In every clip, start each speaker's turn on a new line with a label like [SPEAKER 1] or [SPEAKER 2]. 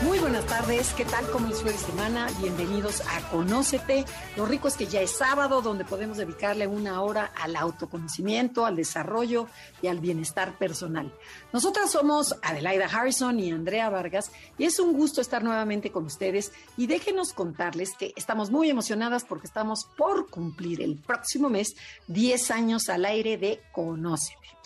[SPEAKER 1] Muy buenas tardes, ¿qué tal? ¿Cómo les fue de semana? Bienvenidos a Conócete. Lo rico es que ya es sábado, donde podemos dedicarle una hora al autoconocimiento, al desarrollo y al bienestar personal. Nosotras somos Adelaida Harrison y Andrea Vargas, y es un gusto estar nuevamente con ustedes. Y déjenos contarles que estamos muy emocionadas porque estamos por cumplir el próximo mes 10 años al aire de Conócete.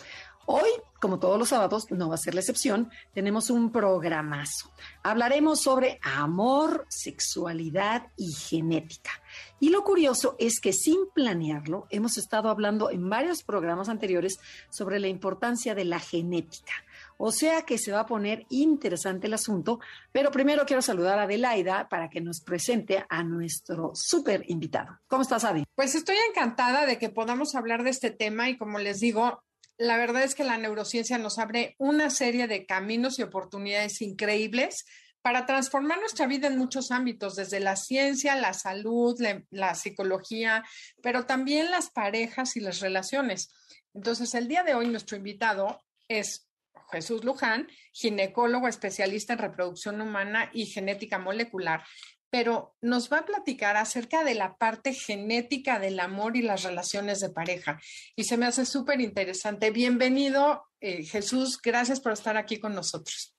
[SPEAKER 1] Hoy, como todos los sábados, no va a ser la excepción, tenemos un programazo. Hablaremos sobre amor, sexualidad y genética. Y lo curioso es que sin planearlo, hemos estado hablando en varios programas anteriores sobre la importancia de la genética. O sea que se va a poner interesante el asunto, pero primero quiero saludar a Adelaida para que nos presente a nuestro súper invitado. ¿Cómo estás, Adi?
[SPEAKER 2] Pues estoy encantada de que podamos hablar de este tema y como les digo, la verdad es que la neurociencia nos abre una serie de caminos y oportunidades increíbles para transformar nuestra vida en muchos ámbitos, desde la ciencia, la salud, la, psicología, pero también las parejas y las relaciones. Entonces, el día de hoy nuestro invitado es Jesús Luján, ginecólogo especialista en reproducción humana y genética molecular, pero nos va a platicar acerca de la parte genética del amor y las relaciones de pareja. Y se me hace súper interesante. Bienvenido, eh, Jesús. Gracias por estar aquí con nosotros.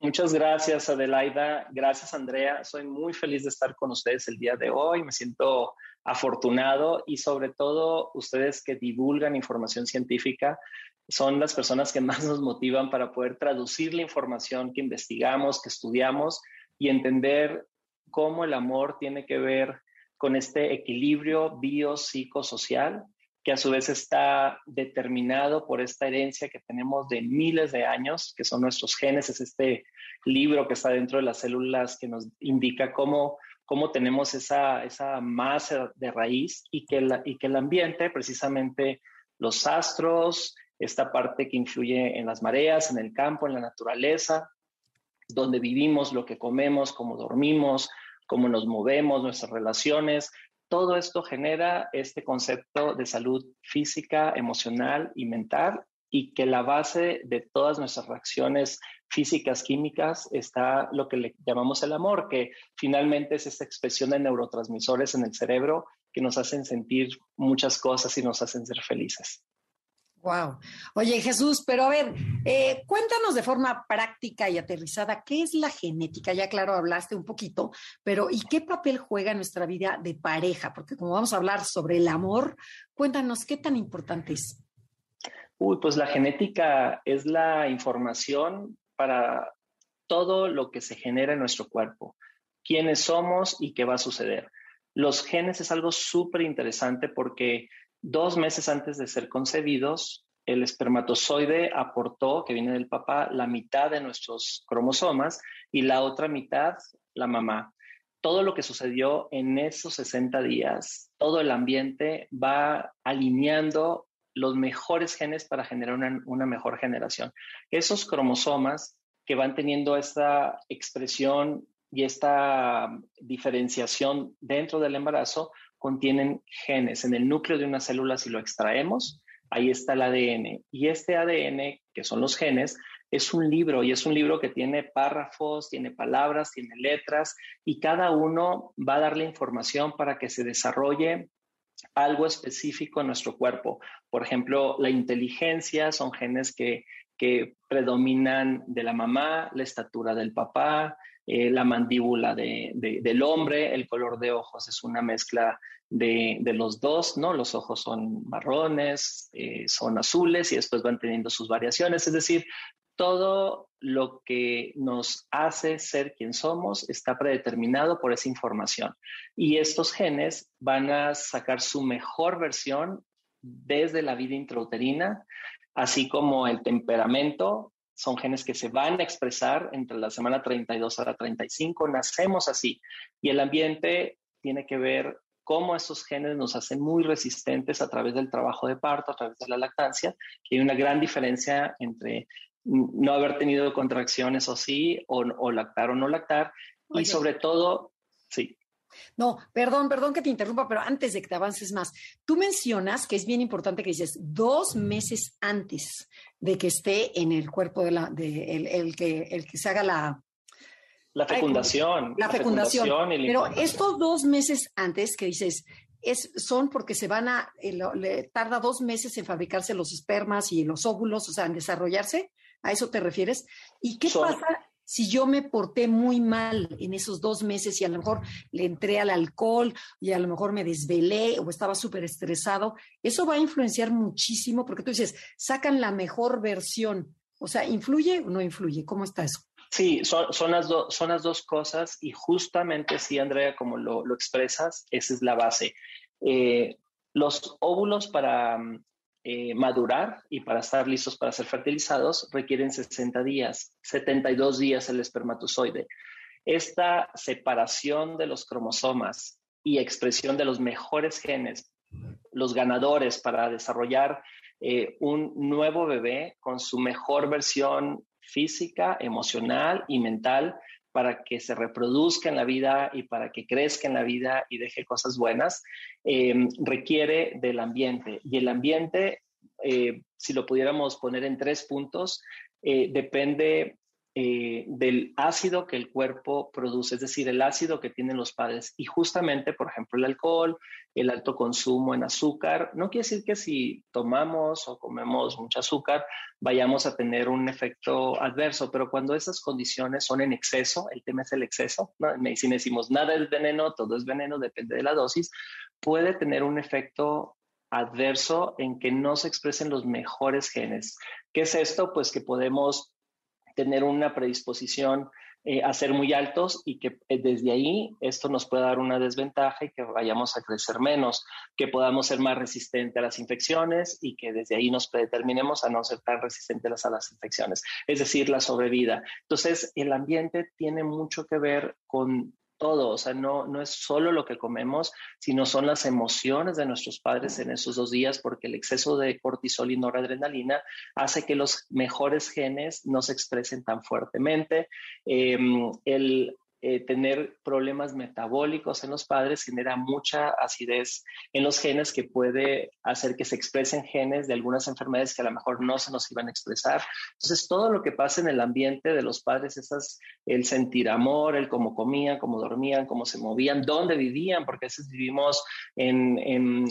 [SPEAKER 3] Muchas gracias, Adelaida. Gracias, Andrea. Soy muy feliz de estar con ustedes el día de hoy. Me siento afortunado y sobre todo ustedes que divulgan información científica son las personas que más nos motivan para poder traducir la información que investigamos, que estudiamos y entender cómo el amor tiene que ver con este equilibrio biopsicosocial que a su vez está determinado por esta herencia que tenemos de miles de años, que son nuestros genes, es este libro que está dentro de las células que nos indica cómo, cómo tenemos esa, esa masa de raíz y que, y que el ambiente, precisamente los astros, esta parte que influye en las mareas, en el campo, en la naturaleza, donde vivimos, lo que comemos, cómo dormimos, cómo nos movemos, nuestras relaciones. Todo esto genera este concepto de salud física, emocional y mental y que la base de todas nuestras reacciones físicas, químicas, está lo que le llamamos el amor, que finalmente es esta expresión de neurotransmisores en el cerebro que nos hacen sentir muchas cosas y nos hacen ser felices.
[SPEAKER 1] Wow. Oye, Jesús, pero a ver, eh, cuéntanos de forma práctica y aterrizada qué es la genética. Ya claro, hablaste un poquito, pero ¿y qué papel juega en nuestra vida de pareja? Porque como vamos a hablar sobre el amor, cuéntanos qué tan importante es.
[SPEAKER 3] Uy, pues la genética es la información para todo lo que se genera en nuestro cuerpo, quiénes somos y qué va a suceder. Los genes es algo súper interesante porque Dos meses antes de ser concebidos, el espermatozoide aportó, que viene del papá, la mitad de nuestros cromosomas y la otra mitad la mamá. Todo lo que sucedió en esos 60 días, todo el ambiente va alineando los mejores genes para generar una, una mejor generación. Esos cromosomas que van teniendo esta expresión y esta diferenciación dentro del embarazo contienen genes. En el núcleo de una célula, si lo extraemos, ahí está el ADN. Y este ADN, que son los genes, es un libro y es un libro que tiene párrafos, tiene palabras, tiene letras y cada uno va a darle información para que se desarrolle algo específico en nuestro cuerpo. Por ejemplo, la inteligencia son genes que, predominan de la mamá, la estatura del papá, eh, la mandíbula del hombre, el color de ojos es una mezcla de, los dos, ¿no? Los ojos son marrones, eh, son azules y después van teniendo sus variaciones, es decir, todo lo que nos hace ser quien somos está predeterminado por esa información. Y estos genes van a sacar su mejor versión desde la vida intrauterina, así como el temperamento, son genes que se van a expresar entre la semana 32 a la 35, nacemos así. Y el ambiente tiene que ver cómo estos genes nos hacen muy resistentes a través del trabajo de parto, a través de la lactancia, que hay una gran diferencia entre no haber tenido contracciones o sí, o, lactar o no lactar, y sobre todo, sí.
[SPEAKER 1] No, perdón, perdón que te interrumpa, pero antes de que te avances más, tú mencionas que es bien importante que dices dos meses antes de que esté en el cuerpo de la, de el, que, el que se haga la,
[SPEAKER 3] la fecundación.
[SPEAKER 1] La, fecundación. Pero estos dos meses antes que dices, es, son porque se van a, eh, le tarda dos meses en fabricarse los espermas y los óvulos, o sea, en desarrollarse. ¿A eso te refieres? ¿Y qué pasa si yo me porté muy mal en esos dos meses y a lo mejor le entré al alcohol y a lo mejor me desvelé o estaba súper estresado? Eso va a influenciar muchísimo porque tú dices, sacan la mejor versión. O sea, ¿influye o no influye? ¿Cómo está eso?
[SPEAKER 3] Sí, son, las, son las dos cosas y justamente sí, Andrea, como lo, expresas, esa es la base. Eh, los óvulos para eh, madurar y para estar listos para ser fertilizados requieren 60 días, 72 días el espermatozoide. Esta separación de los cromosomas y expresión de los mejores genes, los ganadores para desarrollar eh, un nuevo bebé con su mejor versión física, emocional y mental para que se reproduzca en la vida y para que crezca en la vida y deje cosas buenas, eh, requiere del ambiente. Y el ambiente, eh, si lo pudiéramos poner en tres puntos, eh, depende eh, del ácido que el cuerpo produce, es decir, el ácido que tienen los padres. Y justamente, por ejemplo, el alcohol, el alto consumo en azúcar, no quiere decir que si tomamos o comemos mucho azúcar vayamos a tener un efecto adverso, pero cuando esas condiciones son en exceso, el tema es el exceso, ¿no? en medicina decimos nada es veneno, todo es veneno, depende de la dosis, puede tener un efecto adverso en que no se expresen los mejores genes. ¿Qué es esto? Pues que podemos tener una predisposición eh, a ser muy altos y que eh, desde ahí esto nos pueda dar una desventaja y que vayamos a crecer menos, que podamos ser más resistentes a las infecciones y que desde ahí nos predeterminemos a no ser tan resistentes a las infecciones, es decir, la sobrevida. Entonces, el ambiente tiene mucho que ver con todo, o sea, no, no es solo lo que comemos, sino son las emociones de nuestros padres en esos dos días, porque el exceso de cortisol y noradrenalina hace que los mejores genes no se expresen tan fuertemente. Em, el eh, tener problemas metabólicos en los padres genera mucha acidez en los genes que puede hacer que se expresen genes de algunas enfermedades que a lo mejor no se nos iban a expresar. Entonces, todo lo que pasa en el ambiente de los padres, esas, el sentir amor, el cómo comían, cómo dormían, cómo se movían, dónde vivían, porque a veces vivimos en,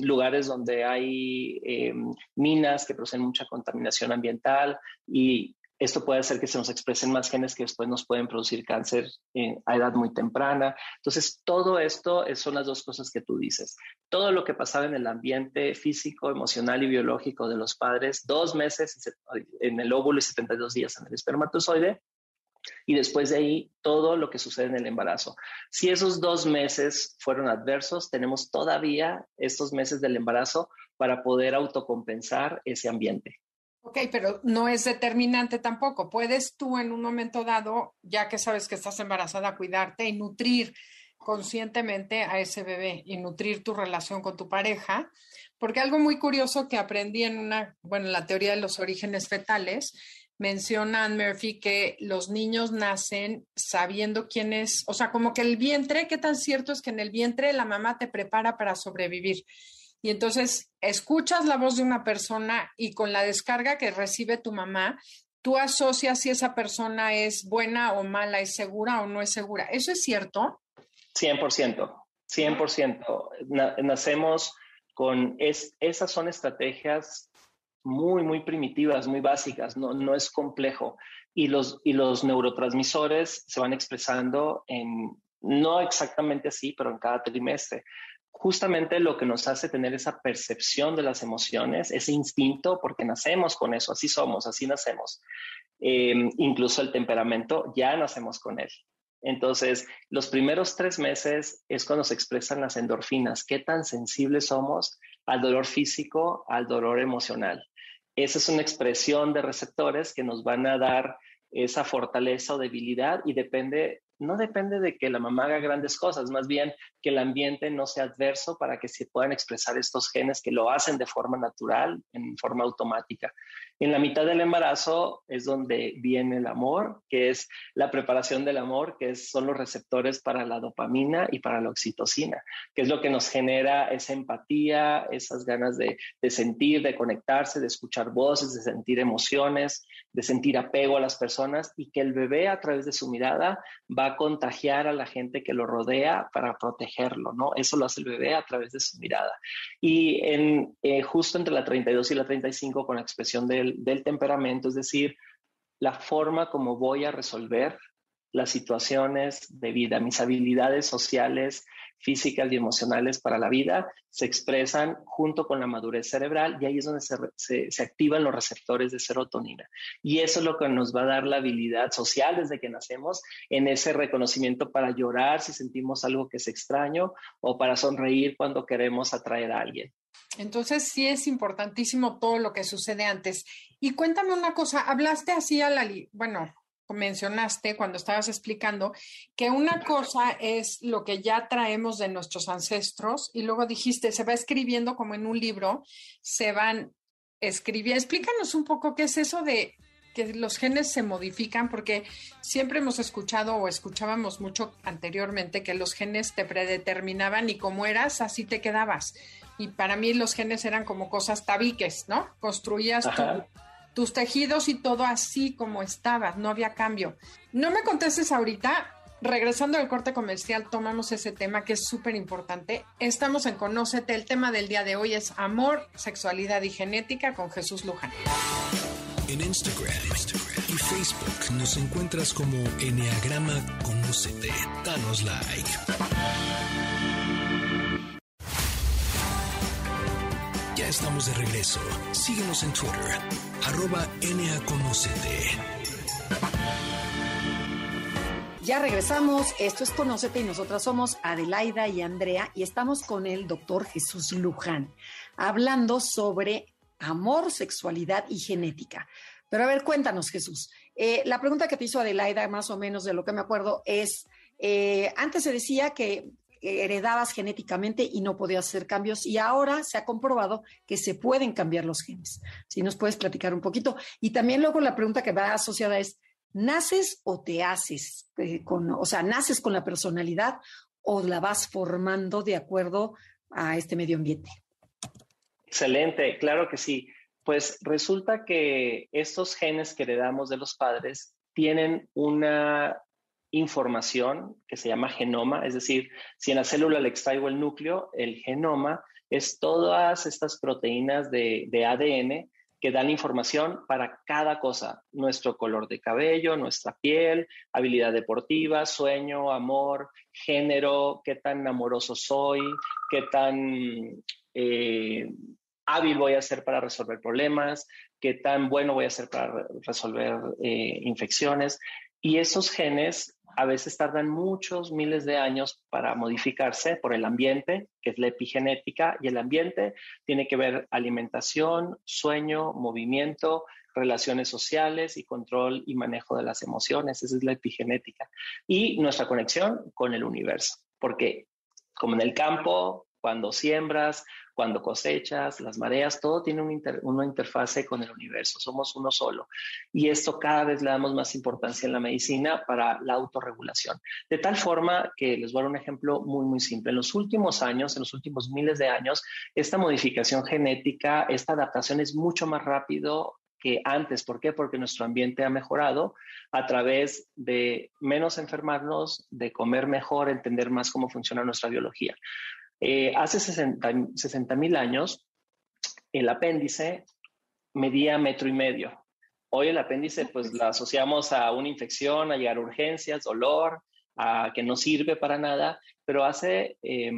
[SPEAKER 3] lugares donde hay eh, minas que producen mucha contaminación ambiental y esto puede hacer que se nos expresen más genes que después nos pueden producir cáncer a edad muy temprana. Entonces, todo esto son las dos cosas que tú dices. Todo lo que pasaba en el ambiente físico, emocional y biológico de los padres, dos meses en el óvulo y 72 días en el espermatozoide, y después de ahí todo lo que sucede en el embarazo. Si esos dos meses fueron adversos, tenemos todavía estos meses del embarazo para poder autocompensar ese ambiente.
[SPEAKER 2] Ok, pero no es determinante tampoco. Puedes tú en un momento dado, ya que sabes que estás embarazada, cuidarte y nutrir conscientemente a ese bebé y nutrir tu relación con tu pareja. Porque algo muy curioso que aprendí en una, bueno, en la teoría de los orígenes fetales, menciona Murphy que los niños nacen sabiendo quién es, o sea, como que el vientre, qué tan cierto es que en el vientre la mamá te prepara para sobrevivir y entonces escuchas la voz de una persona y con la descarga que recibe tu mamá, tú asocias si esa persona es buena o mala, es segura o no es segura. ¿Eso es cierto?
[SPEAKER 3] 100%, 100%. nacemos con, esas son estrategias muy, muy primitivas, muy básicas, no, no es complejo. Y los, y los neurotransmisores se van expresando en, no exactamente así, pero en cada trimestre justamente lo que nos hace tener esa percepción de las emociones, ese instinto, porque nacemos con eso, así somos, así nacemos. Em, incluso el temperamento, ya nacemos con él. Entonces, los primeros tres meses es cuando se expresan las endorfinas, qué tan sensibles somos al dolor físico, al dolor emocional. Esa es una expresión de receptores que nos van a dar esa fortaleza o debilidad y depende no depende de que la mamá haga grandes cosas, más bien que el ambiente no sea adverso para que se puedan expresar estos genes que lo hacen de forma natural, en forma automática. En la mitad del embarazo es donde viene el amor, que es la preparación del amor, que son los receptores para la dopamina y para la oxitocina, que es lo que nos genera esa empatía, esas ganas de, sentir, de conectarse, de escuchar voces, de sentir emociones, de sentir apego a las personas y que el bebé a través de su mirada va a contagiar a la gente que lo rodea para protegerlo, ¿no? Eso lo hace el bebé a través de su mirada. Y eh, justo entre la 32 y la 35 con la expresión del, del temperamento, es decir, la forma como voy a resolver las situaciones de vida, mis habilidades sociales, físicas y emocionales para la vida se expresan junto con la madurez cerebral y ahí es donde se, se, activan los receptores de serotonina. Y eso es lo que nos va a dar la habilidad social desde que nacemos en ese reconocimiento para llorar si sentimos algo que es extraño o para sonreír cuando queremos atraer a alguien.
[SPEAKER 2] Entonces sí es importantísimo todo lo que sucede antes. Y cuéntame una cosa, hablaste así a la, bueno, mencionaste cuando estabas explicando que una cosa es lo que ya traemos de nuestros ancestros y luego dijiste, se va escribiendo como en un libro, se van escribiendo. Explícanos un poco qué es eso de que los genes se modifican, porque siempre hemos escuchado o escuchábamos mucho anteriormente que los genes te predeterminaban y como eras, así te quedabas. Y para mí los genes eran como cosas tabiques, ¿no? Construías tu tus tejidos y todo así como estaba, no había cambio. No me contestes ahorita, regresando al corte comercial, tomamos ese tema que es súper importante. Estamos en Conócete, el tema del día de hoy es amor, sexualidad y genética con Jesús Luján.
[SPEAKER 4] En Instagram, y Facebook nos encuentras como Enneagrama Conócete. Danos like. Ya estamos de regreso. Síguenos en Twitter, arroba.
[SPEAKER 1] Ya regresamos, esto es Conócete y nosotras somos Adelaida y Andrea y estamos con el doctor Jesús Luján, hablando sobre amor, sexualidad y genética. Pero a ver, cuéntanos Jesús. Eh, la pregunta que te hizo Adelaida, más o menos de lo que me acuerdo, es, eh, antes se decía que heredabas genéticamente y no podías hacer cambios y ahora se ha comprobado que se pueden cambiar los genes. Si nos puedes platicar un poquito. Y también luego la pregunta que va asociada es, ¿naces o te haces? Eh, con, o sea, ¿naces con la personalidad o la vas formando de acuerdo a este medio ambiente?
[SPEAKER 3] Excelente, claro que sí. Pues resulta que estos genes que heredamos de los padres tienen una información que se llama genoma, es decir, si en la célula le extraigo el núcleo, el genoma es todas estas proteínas de, ADN que dan información para cada cosa, nuestro color de cabello, nuestra piel, habilidad deportiva, sueño, amor, género, qué tan amoroso soy, qué tan eh, hábil voy a ser para resolver problemas, qué tan bueno voy a ser para resolver eh, infecciones. Y esos genes a veces tardan muchos miles de años para modificarse por el ambiente, que es la epigenética, y el ambiente tiene que ver alimentación, sueño, movimiento, relaciones sociales y control y manejo de las emociones. Esa es la epigenética. Y nuestra conexión con el universo, porque como en el campo, cuando siembras, cuando cosechas, las mareas, todo tiene una interfase con el universo, somos uno solo. Y esto cada vez le damos más importancia en la medicina para la autorregulación. De tal forma que les voy a dar un ejemplo muy, muy simple. En los últimos años, en los últimos miles de años, esta modificación genética, esta adaptación es mucho más rápido que antes. ¿Por qué? Porque nuestro ambiente ha mejorado a través de menos enfermarnos, de comer mejor, entender más cómo funciona nuestra biología. Eh, hace 60 mil años, el apéndice medía metro y medio. Hoy el apéndice, pues la asociamos a una infección, a llegar a urgencias, dolor, a que no sirve para nada, pero hace eh,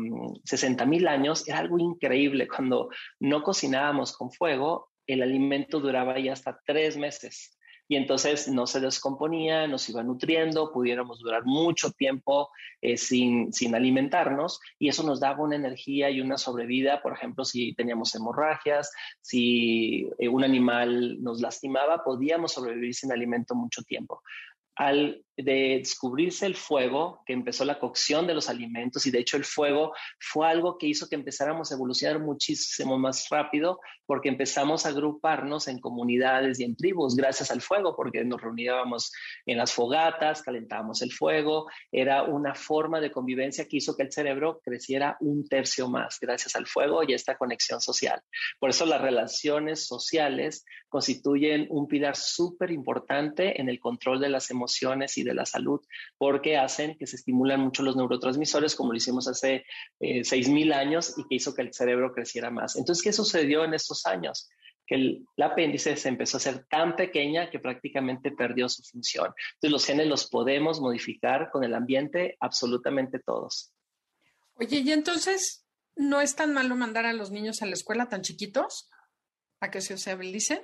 [SPEAKER 3] 60 mil años era algo increíble. Cuando no cocinábamos con fuego, el alimento duraba ya hasta tres meses y entonces no se descomponía, nos iba nutriendo, pudiéramos durar mucho tiempo eh, sin, sin alimentarnos y eso nos daba una energía y una sobrevida, por ejemplo, si teníamos hemorragias, si eh, un animal nos lastimaba, podíamos sobrevivir sin alimento mucho tiempo. De descubrirse el fuego, que empezó la cocción de los alimentos y de hecho el fuego fue algo que hizo que empezáramos a evolucionar muchísimo más rápido porque empezamos a agruparnos en comunidades y en tribus gracias al fuego, porque nos reuníamos en las fogatas, calentábamos el fuego, era una forma de convivencia que hizo que el cerebro creciera un tercio más gracias al fuego y esta conexión social. Por eso las relaciones sociales constituyen un pilar súper importante en el control de las emociones y de la salud, porque hacen que se estimulan mucho los neurotransmisores, como lo hicimos hace eh, 6.000 años y que hizo que el cerebro creciera más. Entonces, ¿qué sucedió en estos años? que el, apéndice se empezó a hacer tan pequeña que prácticamente perdió su función. Entonces los genes los podemos modificar con el ambiente absolutamente todos.
[SPEAKER 2] Oye, y entonces, ¿no es tan malo mandar a los niños a la escuela tan chiquitos a que se sociabilicen?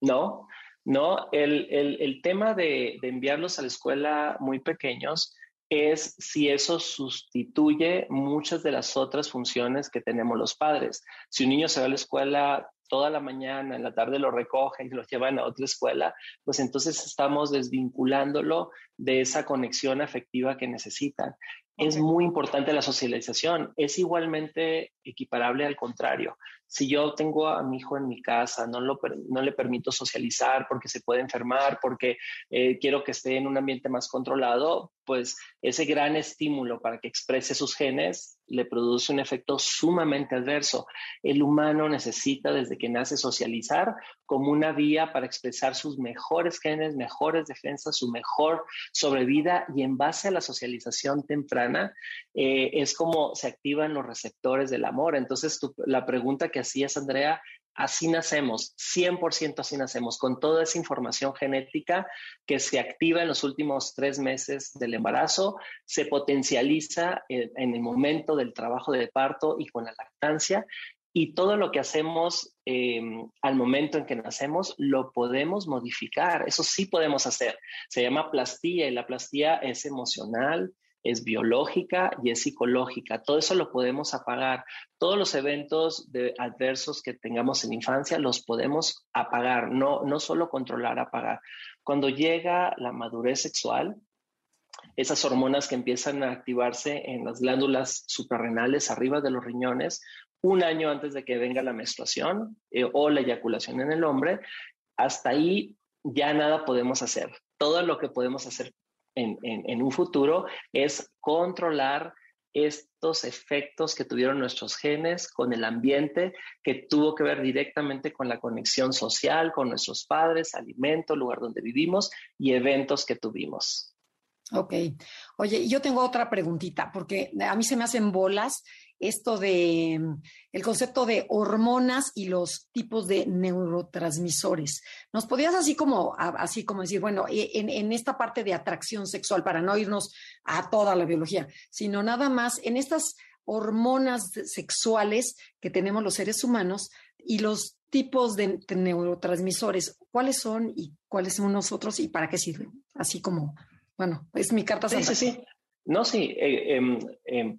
[SPEAKER 3] No, no, el, el, el tema de, de, enviarlos a la escuela muy pequeños es si eso sustituye muchas de las otras funciones que tenemos los padres. Si un niño se va a la escuela toda la mañana, en la tarde lo recogen y lo llevan a otra escuela, pues entonces estamos desvinculándolo de esa conexión afectiva que necesitan. Es muy importante la socialización. Es igualmente equiparable al contrario. Si yo tengo a mi hijo en mi casa, no, lo, no le permito socializar porque se puede enfermar, porque eh, quiero que esté en un ambiente más controlado, pues ese gran estímulo para que exprese sus genes le produce un efecto sumamente adverso. El humano necesita desde que nace socializar como una vía para expresar sus mejores genes, mejores defensas, su mejor sobrevida y en base a la socialización temprana eh, es como se activan los receptores del amor. Entonces, la pregunta que hacías, Andrea, así nacemos, 100% así nacemos, con toda esa información genética que se activa en los últimos tres meses del embarazo, se potencializa en, el momento del trabajo de parto y con la lactancia. Y todo lo que hacemos em, al momento en que nacemos lo podemos modificar. Eso sí podemos hacer. Se llama plastía y la plastía es emocional, es biológica y es psicológica. Todo eso lo podemos apagar. Todos los eventos adversos que tengamos en infancia los podemos apagar, no, no solo controlar, apagar. Cuando llega la madurez sexual, esas hormonas que empiezan a activarse en las glándulas suprarrenales arriba de los riñones, un año antes de que venga la menstruación eh, o la eyaculación en el hombre, hasta ahí ya nada podemos hacer. Todo lo que podemos hacer en, un futuro es controlar estos efectos que tuvieron nuestros genes con el ambiente, que tuvo que ver directamente con la conexión social, con nuestros padres, alimento, lugar donde vivimos y eventos que tuvimos.
[SPEAKER 1] Ok. Oye, yo tengo otra preguntita, porque a mí se me hacen bolas esto de mm, el concepto de hormonas y los tipos de neurotransmisores. ¿Nos podías así como, así como decir, bueno, e, en, en, esta parte de atracción sexual, para no irnos a toda la biología, sino nada más en estas hormonas sexuales que tenemos los seres humanos y los tipos de neurotransmisores, cuáles son y cuáles son nosotros y para qué sirven? Así como, bueno, es mi carta
[SPEAKER 3] Sí, sí, sí. No, sí. Eh, eh, eh,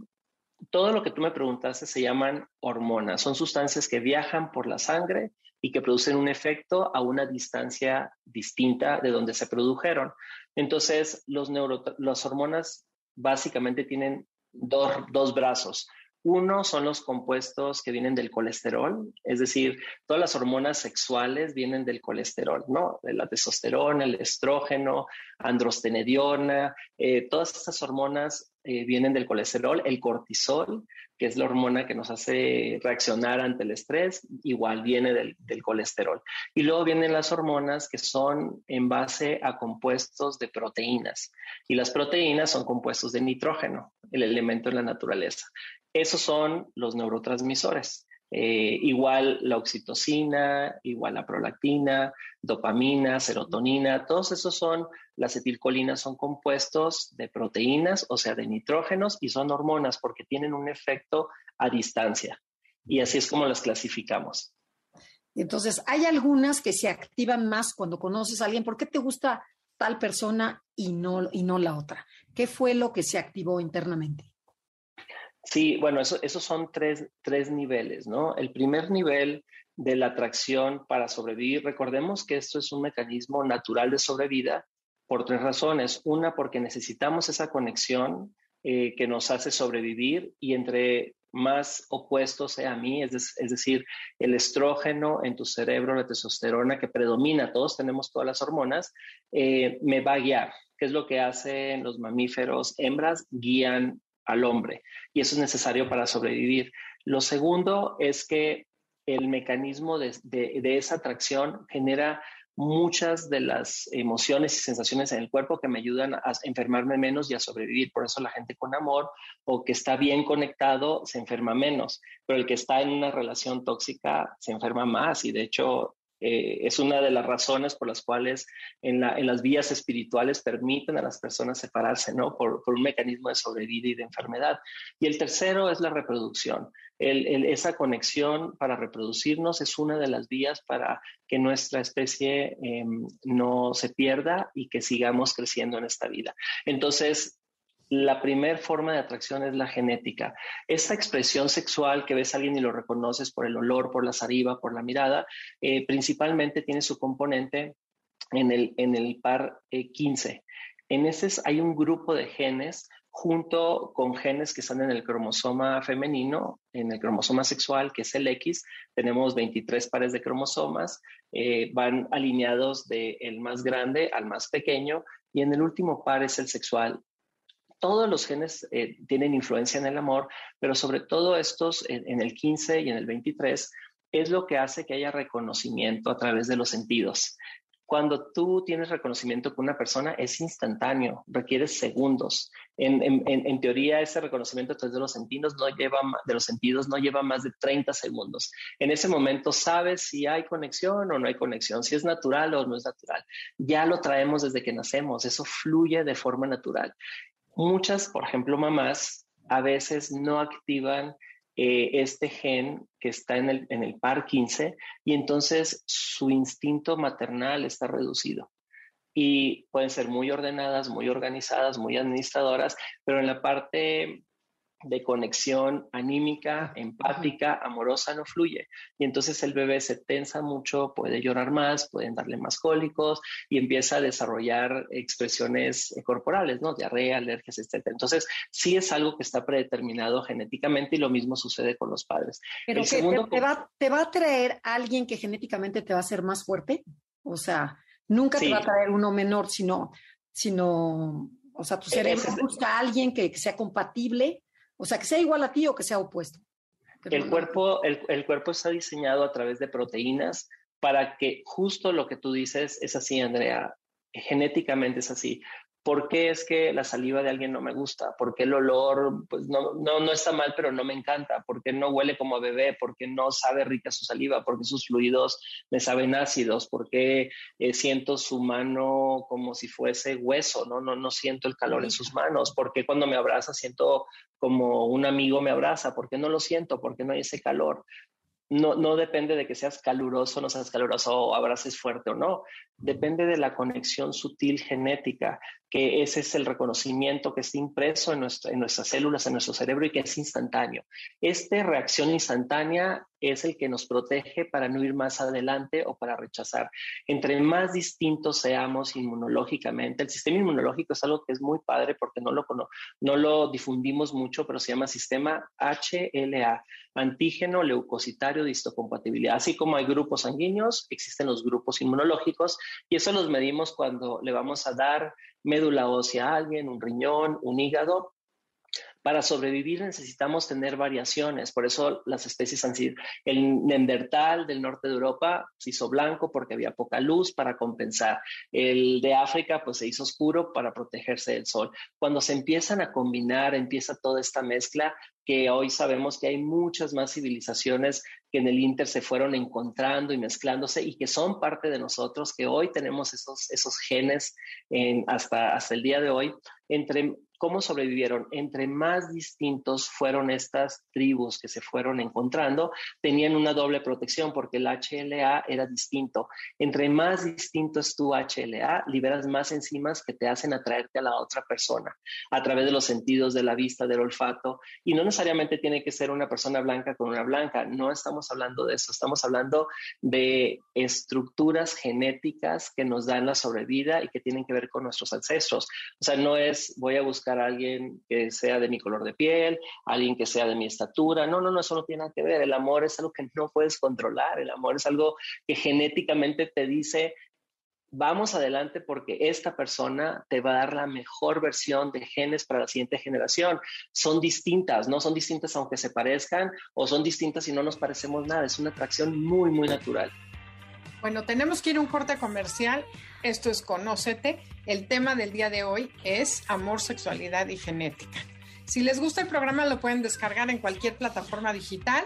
[SPEAKER 3] todo lo que tú me preguntaste se llaman hormonas. Son sustancias que viajan por la sangre y que producen un efecto a una distancia distinta de donde se produjeron. Entonces, los las hormonas básicamente tienen dos, dos brazos. Uno son los compuestos que vienen del colesterol, es decir, todas las hormonas sexuales vienen del colesterol, ¿no? La testosterona, el estrógeno, androstenediona, eh, todas estas hormonas eh, vienen del colesterol, el cortisol, que es la hormona que nos hace reaccionar ante el estrés, igual viene del, del, colesterol. Y luego vienen las hormonas que son en base a compuestos de proteínas. Y las proteínas son compuestos de nitrógeno, el elemento en la naturaleza. Esos son los neurotransmisores. Eh, igual la oxitocina, igual la prolactina, dopamina, serotonina, todos esos son, las acetilcolinas son compuestos de proteínas, o sea, de nitrógenos, y son hormonas porque tienen un efecto a distancia. Y así es como las clasificamos.
[SPEAKER 1] Entonces, hay algunas que se activan más cuando conoces a alguien. ¿Por qué te gusta tal persona y no, y no la otra? ¿Qué fue lo que se activó internamente?
[SPEAKER 3] Sí, bueno, eso, esos son tres, tres niveles, ¿no? El primer nivel de la atracción para sobrevivir, recordemos que esto es un mecanismo natural de sobrevida por tres razones. Una, porque necesitamos esa conexión eh, que nos hace sobrevivir y entre más opuesto sea a mí, es, decir, el estrógeno en tu cerebro, la testosterona que predomina, todos tenemos todas las hormonas, eh, me va a guiar. ¿Qué es lo que hacen los mamíferos? Hembras guían al hombre y eso es necesario para sobrevivir. Lo segundo es que el mecanismo de, de esa atracción genera muchas de las emociones y sensaciones en el cuerpo que me ayudan a enfermarme menos y a sobrevivir. Por eso la gente con amor o que está bien conectado se enferma menos, pero el que está en una relación tóxica se enferma más y de hecho eh, es una de las razones por las cuales en, las vías espirituales permiten a las personas separarse, ¿no? Por, un mecanismo de sobrevida y de enfermedad. Y el tercero es la reproducción. esa conexión para reproducirnos es una de las vías para que nuestra especie em, no se pierda y que sigamos creciendo en esta vida. Entonces, la primera forma de atracción es la genética. Esa expresión sexual que ves a alguien y lo reconoces por el olor, por la saliva, por la mirada, eh, principalmente tiene su componente en el, en el par 15. Eh, en ese hay un grupo de genes junto con genes que están en el cromosoma femenino, en el cromosoma sexual, que es el X. Tenemos 23 pares de cromosomas, eh, van alineados del más grande al más pequeño, y en el último par es el sexual, todos los genes eh, tienen influencia en el amor, pero sobre todo estos en, el 15 y en el 23 es lo que hace que haya reconocimiento a través de los sentidos. Cuando tú tienes reconocimiento con una persona es instantáneo, requiere segundos. En, teoría, ese reconocimiento a través de los sentidos no lleva de los sentidos no lleva más de 30 segundos. En ese momento sabes si hay conexión o no hay conexión, si es natural o no es natural. Ya lo traemos desde que nacemos, eso fluye de forma natural. Muchas, por ejemplo, mamás a veces no activan eh, este gen que está en el, en el par 15 y entonces su instinto maternal está reducido. Y pueden ser muy ordenadas, muy organizadas, muy administradoras, pero en la parte de conexión anímica, empática, amorosa no fluye. Y entonces el bebé se tensa mucho, puede llorar más, pueden darle más cólicos y empieza a desarrollar expresiones corporales, ¿no? Diarrea, alergias, etc. Entonces sí es algo que está predeterminado genéticamente y lo mismo sucede con los padres.
[SPEAKER 1] Pero te, va, te va a traer alguien que genéticamente te va a hacer más fuerte. O sea, nunca te va a traer uno menor, sino, sino, o sea, tu e-, cerebro busca a alguien que sea compatible o sea, que sea igual a ti o que sea opuesto.
[SPEAKER 3] El cuerpo, el, cuerpo está diseñado a través de proteínas para que justo lo que tú dices es así, Andrea. Genéticamente es así. ¿Por qué es que la saliva de alguien no me gusta? ¿Por qué el olor, pues no, no, no está mal, pero no me encanta? ¿Por qué no huele como a bebé? ¿Por qué no sabe rica su saliva? ¿Por qué sus fluidos me saben ácidos? ¿Por qué eh, siento su mano como si fuese hueso? ¿no? No, no siento el calor en sus manos. ¿Por qué cuando me abraza siento como un amigo me abraza? ¿Por qué no lo siento? ¿Por qué no hay ese calor? No, no depende de que seas caluroso, no seas caluroso o abraces fuerte o no. Depende de la conexión sutil genética, que ese es el reconocimiento que está impreso en, nuestra, en nuestras células, en nuestro cerebro y que es instantáneo. Esta reacción instantánea es el que nos protege para no ir más adelante o para rechazar. Entre más distintos seamos inmunológicamente, el sistema inmunológico es algo que es muy padre porque no lo, no lo difundimos mucho, pero se llama sistema HLA, antígeno leucocitario histocompatibilidad. Así como hay grupos sanguíneos, existen los grupos inmunológicos y eso los medimos cuando le vamos a dar médula ósea a alguien, un riñón, un hígado, para sobrevivir necesitamos tener variaciones, por eso las especies han sido, el Neandertal del norte de Europa se hizo blanco porque había poca luz para compensar, el de África pues se hizo oscuro para protegerse del sol. Cuando se empiezan a combinar, empieza toda esta mezcla que hoy sabemos que hay muchas más civilizaciones que en el Inter se fueron encontrando y mezclándose y que son parte de nosotros, que hoy tenemos esos, esos genes hasta, hasta el día de hoy. Entre ¿cómo sobrevivieron? Entre más distintos fueron estas tribus que se fueron encontrando, tenían una doble protección porque el HLA era distinto. Entre más distinto es tu HLA, liberas más enzimas que te hacen atraerte a la otra persona a través de los sentidos de la vista, del olfato. Y no necesariamente tiene que ser una persona blanca con una blanca. No estamos hablando de eso. Estamos hablando de estructuras genéticas que nos dan la sobrevida y que tienen que ver con nuestros ancestros. O sea, no es voy a buscar a alguien que sea de mi color de piel, alguien que sea de mi estatura. No, no, no, eso no tiene nada que ver. El amor es algo que no puedes controlar. El amor es algo que genéticamente te dice, vamos adelante porque esta persona te va a dar la mejor versión de genes para la siguiente generación. Son distintas, no son distintas aunque se parezcan o son distintas y no nos parecemos nada. Es una atracción muy, muy natural.
[SPEAKER 2] Bueno, tenemos que ir a un corte comercial. Esto es Conócete. El tema del día de hoy es amor, sexualidad y genética. Si les gusta el programa, lo pueden descargar en cualquier plataforma digital.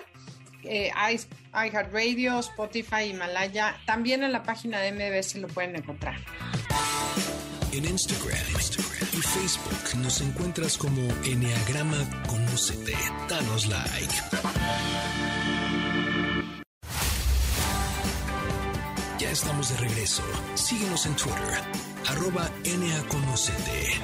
[SPEAKER 2] Eh, iHeartRadio, Spotify, Himalaya. También en la página de MBS lo pueden encontrar.
[SPEAKER 4] En Instagram, Instagram y Facebook nos encuentras como Enneagrama Conócete. Danos like. Estamos de regreso. Síguenos en Twitter, arroba NAConocete.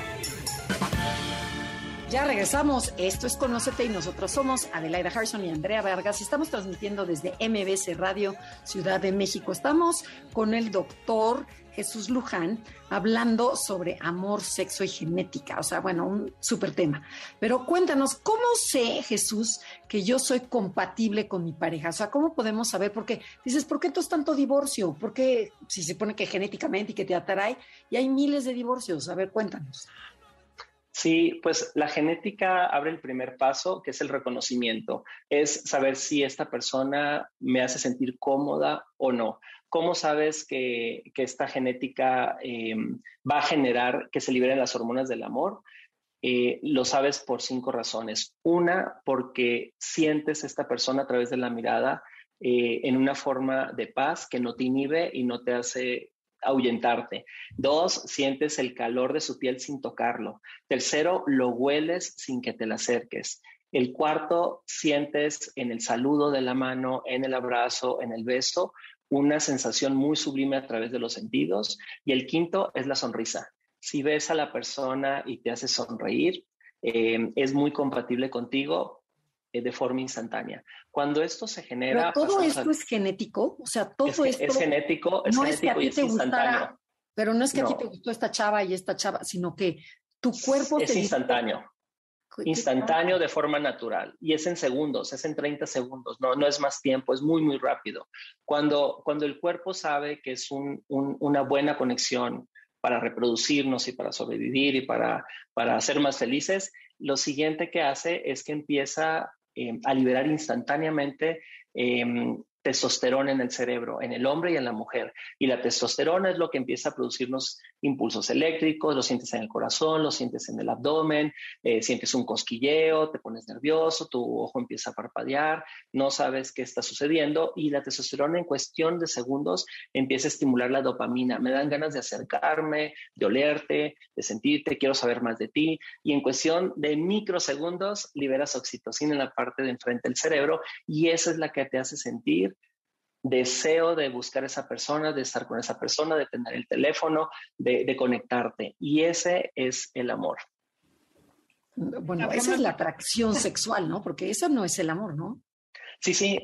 [SPEAKER 1] Ya regresamos. Esto es Conócete y nosotros somos Adelaida Harrison y Andrea Vargas. Estamos transmitiendo desde MBC Radio Ciudad de México. Estamos con el doctor Jesús Luján hablando sobre amor, sexo y genética. O sea, bueno, un súper tema. Pero cuéntanos, ¿cómo sé, Jesús, que yo soy compatible con mi pareja? O sea, ¿cómo podemos saber? Porque dices, ¿por qué entonces tanto divorcio? ¿Por qué si se pone que genéticamente y que te atrae? Y hay miles de divorcios. A ver, cuéntanos.
[SPEAKER 3] Sí, pues la genética abre el primer paso, que es el reconocimiento. Es saber si esta persona me hace sentir cómoda o no. ¿Cómo sabes que, esta genética eh, va a generar que se liberen las hormonas del amor? Eh, lo sabes por cinco razones. Una, porque sientes esta persona a través de la mirada eh, en una forma de paz que no te inhibe y no te hace ahuyentarte. Dos, sientes el calor de su piel sin tocarlo. Tercero, lo hueles sin que te la acerques. El cuarto, sientes en el saludo de la mano, en el abrazo, en el beso, una sensación muy sublime a través de los sentidos. Y el quinto es la sonrisa. Si ves a la persona y te hace sonreír, eh, es muy compatible contigo eh, de forma instantánea. Cuando esto se genera...
[SPEAKER 1] todo esto es genético, o sea, todo
[SPEAKER 3] es,
[SPEAKER 1] esto...
[SPEAKER 3] Es genético, es
[SPEAKER 1] no
[SPEAKER 3] genético
[SPEAKER 1] es que a ti te. Gustara, pero no es que a ti te gustó esta chava y esta chava, sino que tu cuerpo...
[SPEAKER 3] Es
[SPEAKER 1] te
[SPEAKER 3] instantáneo instantáneo de forma natural y es en segundos, es en 30 segundos, no, no es más tiempo, es muy, muy rápido. Cuando, cuando el cuerpo sabe que es una buena conexión para reproducirnos y para sobrevivir y para, para ser más felices, lo siguiente que hace es que empieza eh, a liberar instantáneamente em, testosterona en el cerebro, en el hombre y en la mujer. Y la testosterona es lo que empieza a producirnos impulsos eléctricos, lo sientes en el corazón, lo sientes en el abdomen, eh, sientes un cosquilleo, te pones nervioso, tu ojo empieza a parpadear, no sabes qué está sucediendo y la testosterona en cuestión de segundos empieza a estimular la dopamina. Me dan ganas de acercarme, de olerte, de sentirte, quiero saber más de ti y en cuestión de microsegundos liberas oxitocina en la parte de enfrente del cerebro y esa es la que te hace sentir deseo de buscar a esa persona, de estar con esa persona, de tener el teléfono, de, conectarte. Y ese es el amor.
[SPEAKER 1] Bueno, esa es la atracción sexual, ¿no? Porque eso no es el amor, ¿no?
[SPEAKER 3] Sí, sí,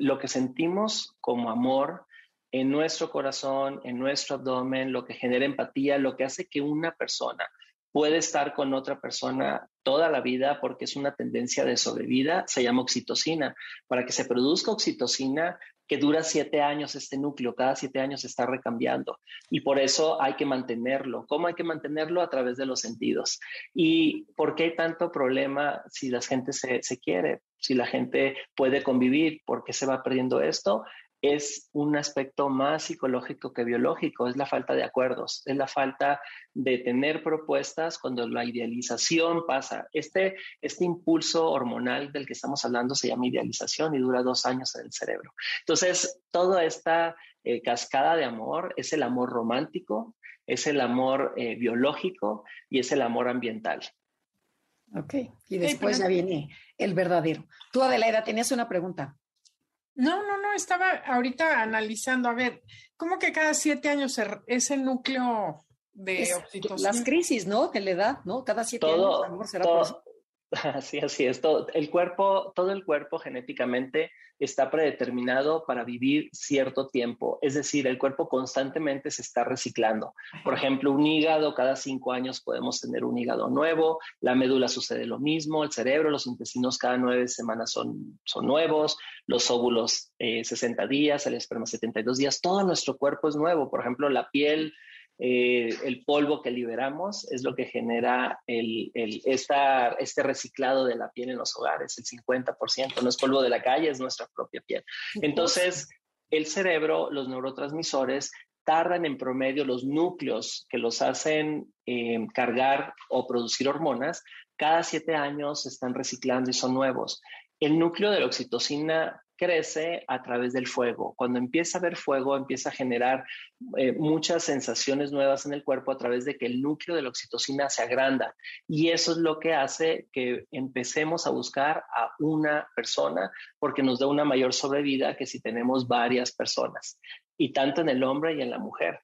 [SPEAKER 3] lo que sentimos como amor en nuestro corazón, en nuestro abdomen, lo que genera empatía, lo que hace que una persona puede estar con otra persona toda la vida porque es una tendencia de sobrevida, se llama oxitocina. Para que se produzca oxitocina, que dura siete años este núcleo, cada siete años está recambiando y por eso hay que mantenerlo. ¿Cómo hay que mantenerlo? A través de los sentidos. ¿Y por qué hay tanto problema si la gente se, se quiere? Si la gente puede convivir, ¿por qué se va perdiendo esto? Es un aspecto más psicológico que biológico, es la falta de acuerdos, es la falta de tener propuestas cuando la idealización pasa. Este, este impulso hormonal del que estamos hablando se llama idealización y dura dos años en el cerebro. Entonces, toda esta eh, cascada de amor es el amor romántico, es el amor eh, biológico y es el amor ambiental.
[SPEAKER 1] Ok, y después ya viene el verdadero. Tú, Adelaida, tenías una pregunta.
[SPEAKER 2] No, no, no, estaba ahorita analizando, a ver, ¿cómo que cada siete años ese núcleo de
[SPEAKER 1] oxitocina? Las crisis, ¿no? Que le da, ¿no? Cada siete años, amor, será por
[SPEAKER 3] Así, así es. Todo el cuerpo, todo el cuerpo genéticamente está predeterminado para vivir cierto tiempo. Es decir, el cuerpo constantemente se está reciclando. Por ejemplo, un hígado, cada cinco años podemos tener un hígado nuevo, la médula sucede lo mismo, el cerebro, los intestinos cada nueve semanas son, son nuevos, los óvulos 60 eh, días, el esperma 72 días, todo nuestro cuerpo es nuevo. Por ejemplo, la piel, eh, el polvo que liberamos es lo que genera el, este reciclado de la piel en los hogares, el 50%. No es polvo de la calle, es nuestra propia piel. Entonces, el cerebro, los neurotransmisores, tardan en promedio los núcleos que los hacen eh, cargar o producir hormonas, cada siete años se están reciclando y son nuevos. El núcleo de la oxitocina crece a través del fuego. Cuando empieza a haber fuego, empieza a generar eh, muchas sensaciones nuevas en el cuerpo a través de que el núcleo de la oxitocina se agranda. Y eso es lo que hace que empecemos a buscar a una persona porque nos da una mayor sobrevida que si tenemos varias personas, y tanto en el hombre y en la mujer.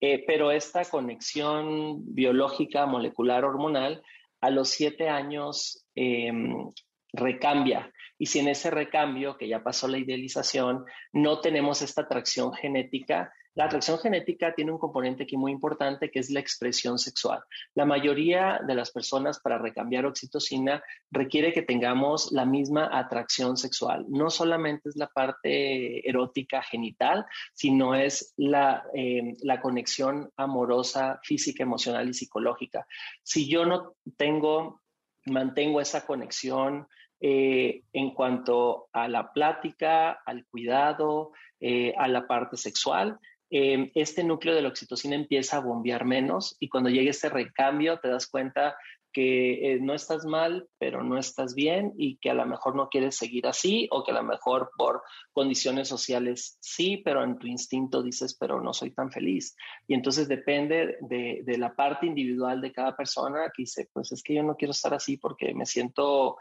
[SPEAKER 3] Eh, pero esta conexión biológica, molecular, hormonal, a los siete años em, recambia y si en ese recambio, que ya pasó la idealización, no tenemos esta atracción genética, la atracción genética tiene un componente aquí muy importante que es la expresión sexual. La mayoría de las personas para recambiar oxitocina requiere que tengamos la misma atracción sexual. No solamente es la parte erótica genital, sino es la, eh, la conexión amorosa, física, emocional y psicológica. Si yo no tengo, mantengo esa conexión eh, en cuanto a la plática, al cuidado, eh, a la parte sexual. Eh, este núcleo de la oxitocina empieza a bombear menos y cuando llega este recambio te das cuenta que no estás mal, pero no estás bien y que a lo mejor no quieres seguir así o que a lo mejor por condiciones sociales sí, pero en tu instinto dices, pero no soy tan feliz. Y entonces depende de, de la parte individual de cada persona que dice, pues es que yo no quiero estar así porque me siento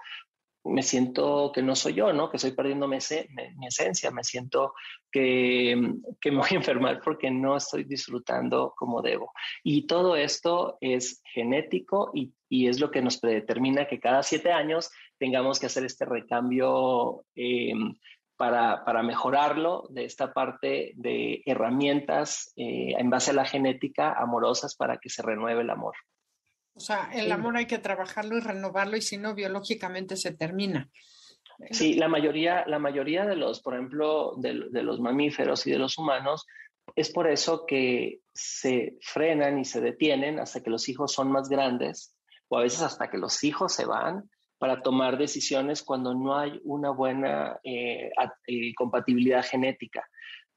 [SPEAKER 3] me siento que no soy yo, ¿no? Que estoy perdiendo mi, esencia, me siento que, que, me voy a enfermar porque no estoy disfrutando como debo. Y todo esto es genético y, y es lo que nos predetermina que cada siete años tengamos que hacer este recambio eh, para, para, mejorarlo de esta parte de herramientas eh, en base a la genética amorosas para que se renueve el amor.
[SPEAKER 2] O sea, el amor hay que trabajarlo y renovarlo y si no, biológicamente se termina.
[SPEAKER 3] Sí, la mayoría, la mayoría de los, por ejemplo, de, los mamíferos y de los humanos, es por eso que se frenan y se detienen hasta que los hijos son más grandes o a veces hasta que los hijos se van para tomar decisiones cuando no hay una buena eh, eh, compatibilidad genética.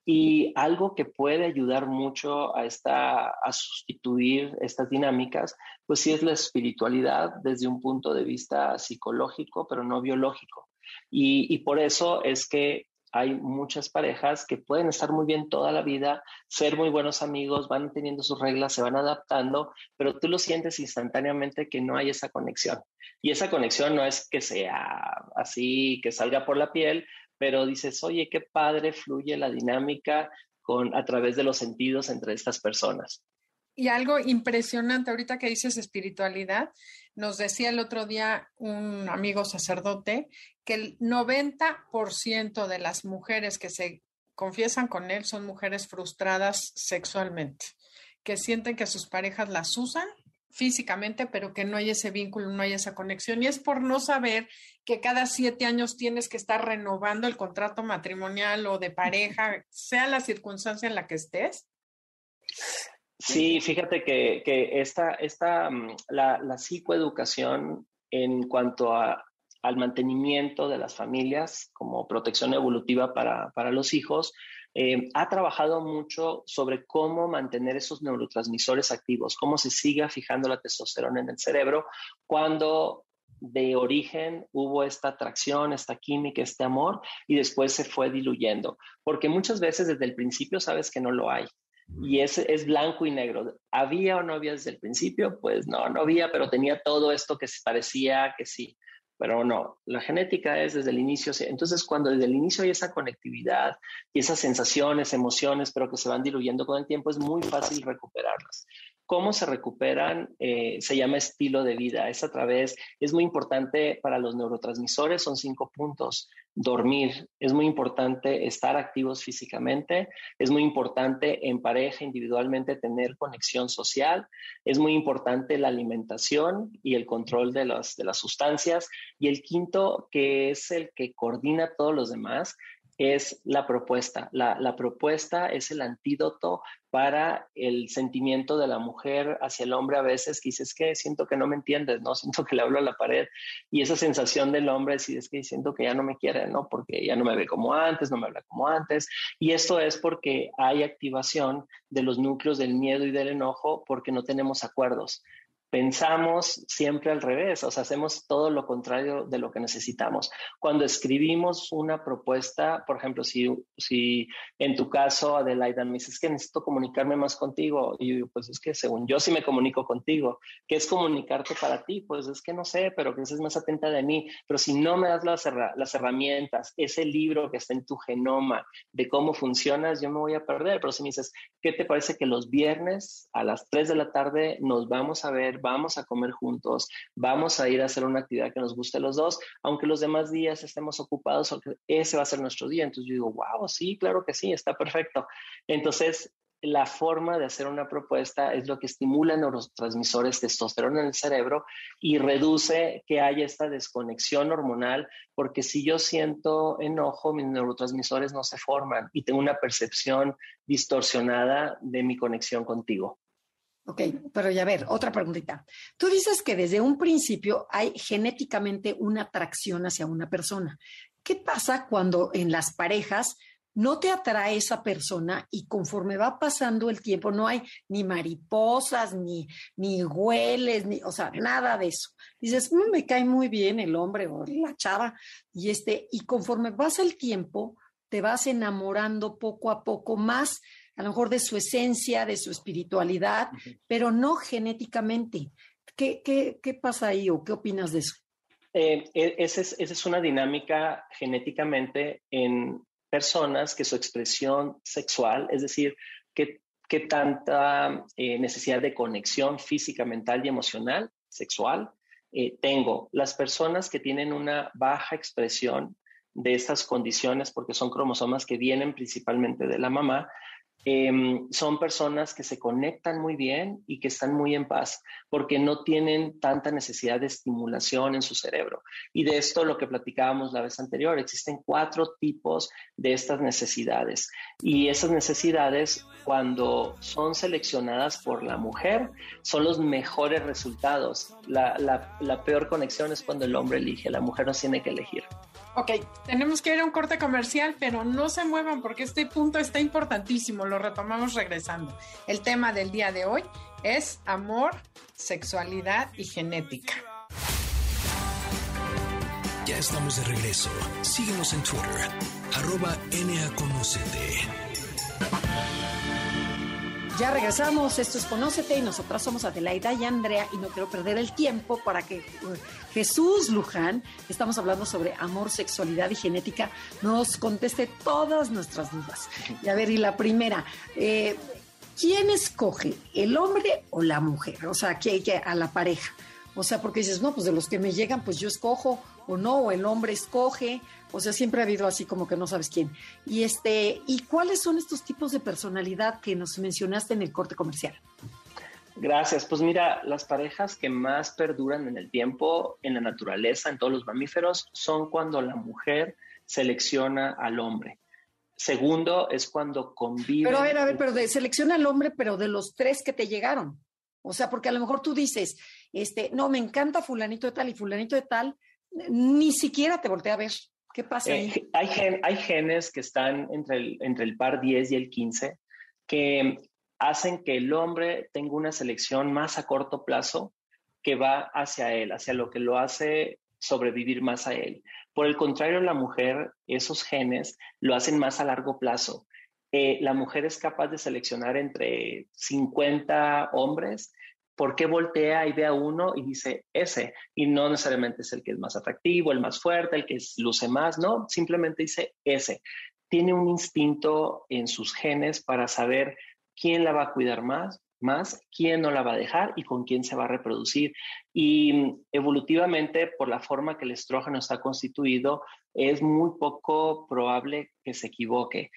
[SPEAKER 3] Y algo que puede ayudar mucho a, esta, a sustituir estas dinámicas, pues sí es la espiritualidad desde un punto de vista psicológico, pero no biológico. Y, y por eso es que hay muchas parejas que pueden estar muy bien toda la vida, ser muy buenos amigos, van teniendo sus reglas, se van adaptando, pero tú lo sientes instantáneamente que no hay esa conexión. Y esa conexión no es que sea así, que salga por la piel, pero dices, oye, qué padre fluye la dinámica con, a través de los sentidos entre estas personas.
[SPEAKER 2] Y algo impresionante, ahorita que dices espiritualidad, nos decía el otro día un amigo sacerdote que el 90% de las mujeres que se confiesan con él son mujeres frustradas sexualmente, que sienten que sus parejas las usan físicamente, pero que no hay ese vínculo, no hay esa conexión. Y es por no saber que cada siete años tienes que estar renovando el contrato matrimonial o de pareja, sea la circunstancia en la que estés.
[SPEAKER 3] Sí, fíjate que, que esta, esta mm, la, la, psicoeducación en cuanto a, al mantenimiento de las familias como protección evolutiva para, para los hijos, eh, ha trabajado mucho sobre cómo mantener esos neurotransmisores activos, cómo se siga fijando la testosterona en el cerebro cuando de origen hubo esta atracción, esta química, este amor y después se fue diluyendo, porque muchas veces desde el principio sabes que no lo hay. y es, es blanco y negro. ¿Había o no había desde el principio? Pues no, no había, pero tenía todo esto que parecía que sí. Pero no, la genética es desde el inicio. Entonces, cuando desde el inicio hay esa conectividad y esas sensaciones, emociones, pero que se van diluyendo con el tiempo, es muy fácil recuperarlas. ¿Cómo se recuperan? Eh, se llama estilo de vida. Es a través, es muy importante para los neurotransmisores, son cinco puntos. Dormir, es muy importante estar activos físicamente, es muy importante en pareja, individualmente, tener conexión social, es muy importante la alimentación y el control de las, de las sustancias. Y el quinto, que es el que coordina a todos los demás, es la propuesta. La, la, propuesta es el antídoto para el sentimiento de la mujer hacia el hombre a veces que dices que siento que no me entiendes, ¿no? Siento que le hablo a la pared y esa sensación del hombre si es que siento que ya no me quiere, ¿no? Porque ya no me ve como antes, no me habla como antes y esto es porque hay activación de los núcleos del miedo y del enojo porque no tenemos acuerdos pensamos siempre al revés, o sea, hacemos todo lo contrario de lo que necesitamos. Cuando escribimos una propuesta, por ejemplo, si, si en tu caso, Adelaida, me dices que necesito comunicarme más contigo, y yo digo, pues es que según yo sí me comunico contigo, ¿qué es comunicarte para ti? Pues es que no sé, pero que estés más atenta de mí, pero si no me das las, las herramientas, ese libro que está en tu genoma de cómo funcionas, yo me voy a perder, pero si me dices, ¿qué te parece que los viernes a las 3 de la tarde nos vamos a ver? Vamos a comer juntos, vamos a ir a hacer una actividad que nos guste a los dos, aunque los demás días estemos ocupados, ese va a ser nuestro día. Entonces yo digo, wow, sí, claro que sí, está perfecto. Entonces, la forma de hacer una propuesta es lo que estimula neurotransmisores testosterona en el cerebro y reduce que haya esta desconexión hormonal, porque si yo siento enojo, mis neurotransmisores no se forman y tengo una percepción distorsionada de mi conexión contigo.
[SPEAKER 1] Ok, pero ya ver, otra preguntita. Tú dices que desde un principio hay genéticamente una atracción hacia una persona. ¿Qué pasa cuando en las parejas no te atrae esa persona y conforme va pasando el tiempo no hay ni mariposas, ni, ni hueles, ni, o sea, nada de eso. Dices, mm, me cae muy bien el hombre o la chava, y este, y conforme pasa el tiempo, te vas enamorando poco a poco más a lo mejor de su esencia, de su espiritualidad, pero no genéticamente. ¿Qué, qué, pasa ahí o qué opinas de eso?
[SPEAKER 3] Eh, e, esa, es, una dinámica genéticamente en personas que su expresión sexual, es decir, que, tanta eh, necesidad de conexión física, mental y emocional, sexual, eh, tengo. Las personas que tienen una baja expresión de estas condiciones, porque son cromosomas que vienen principalmente de la mamá, Em, son personas que se conectan muy bien y que están muy en paz porque no tienen tanta necesidad de estimulación en su cerebro. Y de esto lo que platicábamos la vez anterior, existen cuatro tipos de estas necesidades. Y esas necesidades, cuando son seleccionadas por la mujer, son los mejores resultados. La, la peor conexión es cuando el hombre elige, la mujer no tiene que elegir.
[SPEAKER 2] Ok, tenemos que ir a un corte comercial, pero no se muevan porque este punto está importantísimo, lo retomamos regresando. El tema del día de hoy es amor, sexualidad y genética.
[SPEAKER 4] Ya estamos de regreso. Síguenos en Twitter, arroba NAConocete.
[SPEAKER 1] Ya regresamos, esto es Conócete y nosotras somos Adelaida y Andrea y no quiero perder el tiempo para que uh, Jesús Luján, estamos hablando sobre amor, sexualidad y genética, nos conteste todas nuestras dudas. Y a ver, y la primera, eh, ¿quién escoge, el hombre o la mujer? O sea, que, que a la pareja. O sea, porque dices, no, pues de los que me llegan, pues yo escojo o no, o el hombre escoge, o sea, siempre ha habido así como que no sabes quién. Y este, ¿y cuáles son estos tipos de personalidad que nos mencionaste en el corte comercial?
[SPEAKER 3] Gracias. Pues mira, las parejas que más perduran en el tiempo, en la naturaleza, en todos los mamíferos, son cuando la mujer selecciona al hombre. Segundo es cuando convive.
[SPEAKER 1] Pero a ver, a ver, pero de, selecciona al hombre, pero de los tres que te llegaron. O sea, porque a lo mejor tú dices, este, no, me encanta fulanito de tal y fulanito de tal, ni siquiera te voltea a ver. ¿Qué pasa ahí?
[SPEAKER 3] Eh, hay, genes que están entre el, entre el par 10 y el 15 que hacen que el hombre tenga una selección más a corto plazo que va hacia él, hacia lo que lo hace sobrevivir más a él. Por el contrario, la mujer, esos genes lo hacen más a largo plazo eh, la mujer es capaz de seleccionar entre 50 hombres, ¿por qué voltea y ve a uno y dice ese? Y no necesariamente es el que es más atractivo, el más fuerte, el que luce más, no, simplemente dice ese. Tiene un instinto en sus genes para saber quién la va a cuidar más, más quién no la va a dejar y con quién se va a reproducir. Y evolutivamente, por la forma que el estrógeno está constituido, es muy poco probable que se equivoque.